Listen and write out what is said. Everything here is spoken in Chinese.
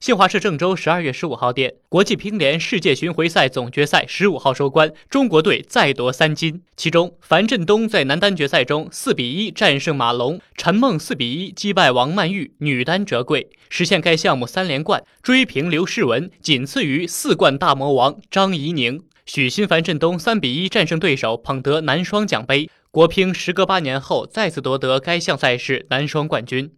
新华社郑州十二月十五号电，国际乒联世界巡回赛总决赛十五号收官，中国队再夺三金。其中，樊振东在男单决赛中四比一战胜马龙，陈梦四比一击败王曼玉，女单折桂，实现该项目三连冠，追平刘诗雯，仅次于四冠大魔王张怡宁。许昕、樊振东三比一战胜对手，捧得男双奖杯。国乒时隔八年后再次夺得该项赛事男双冠军。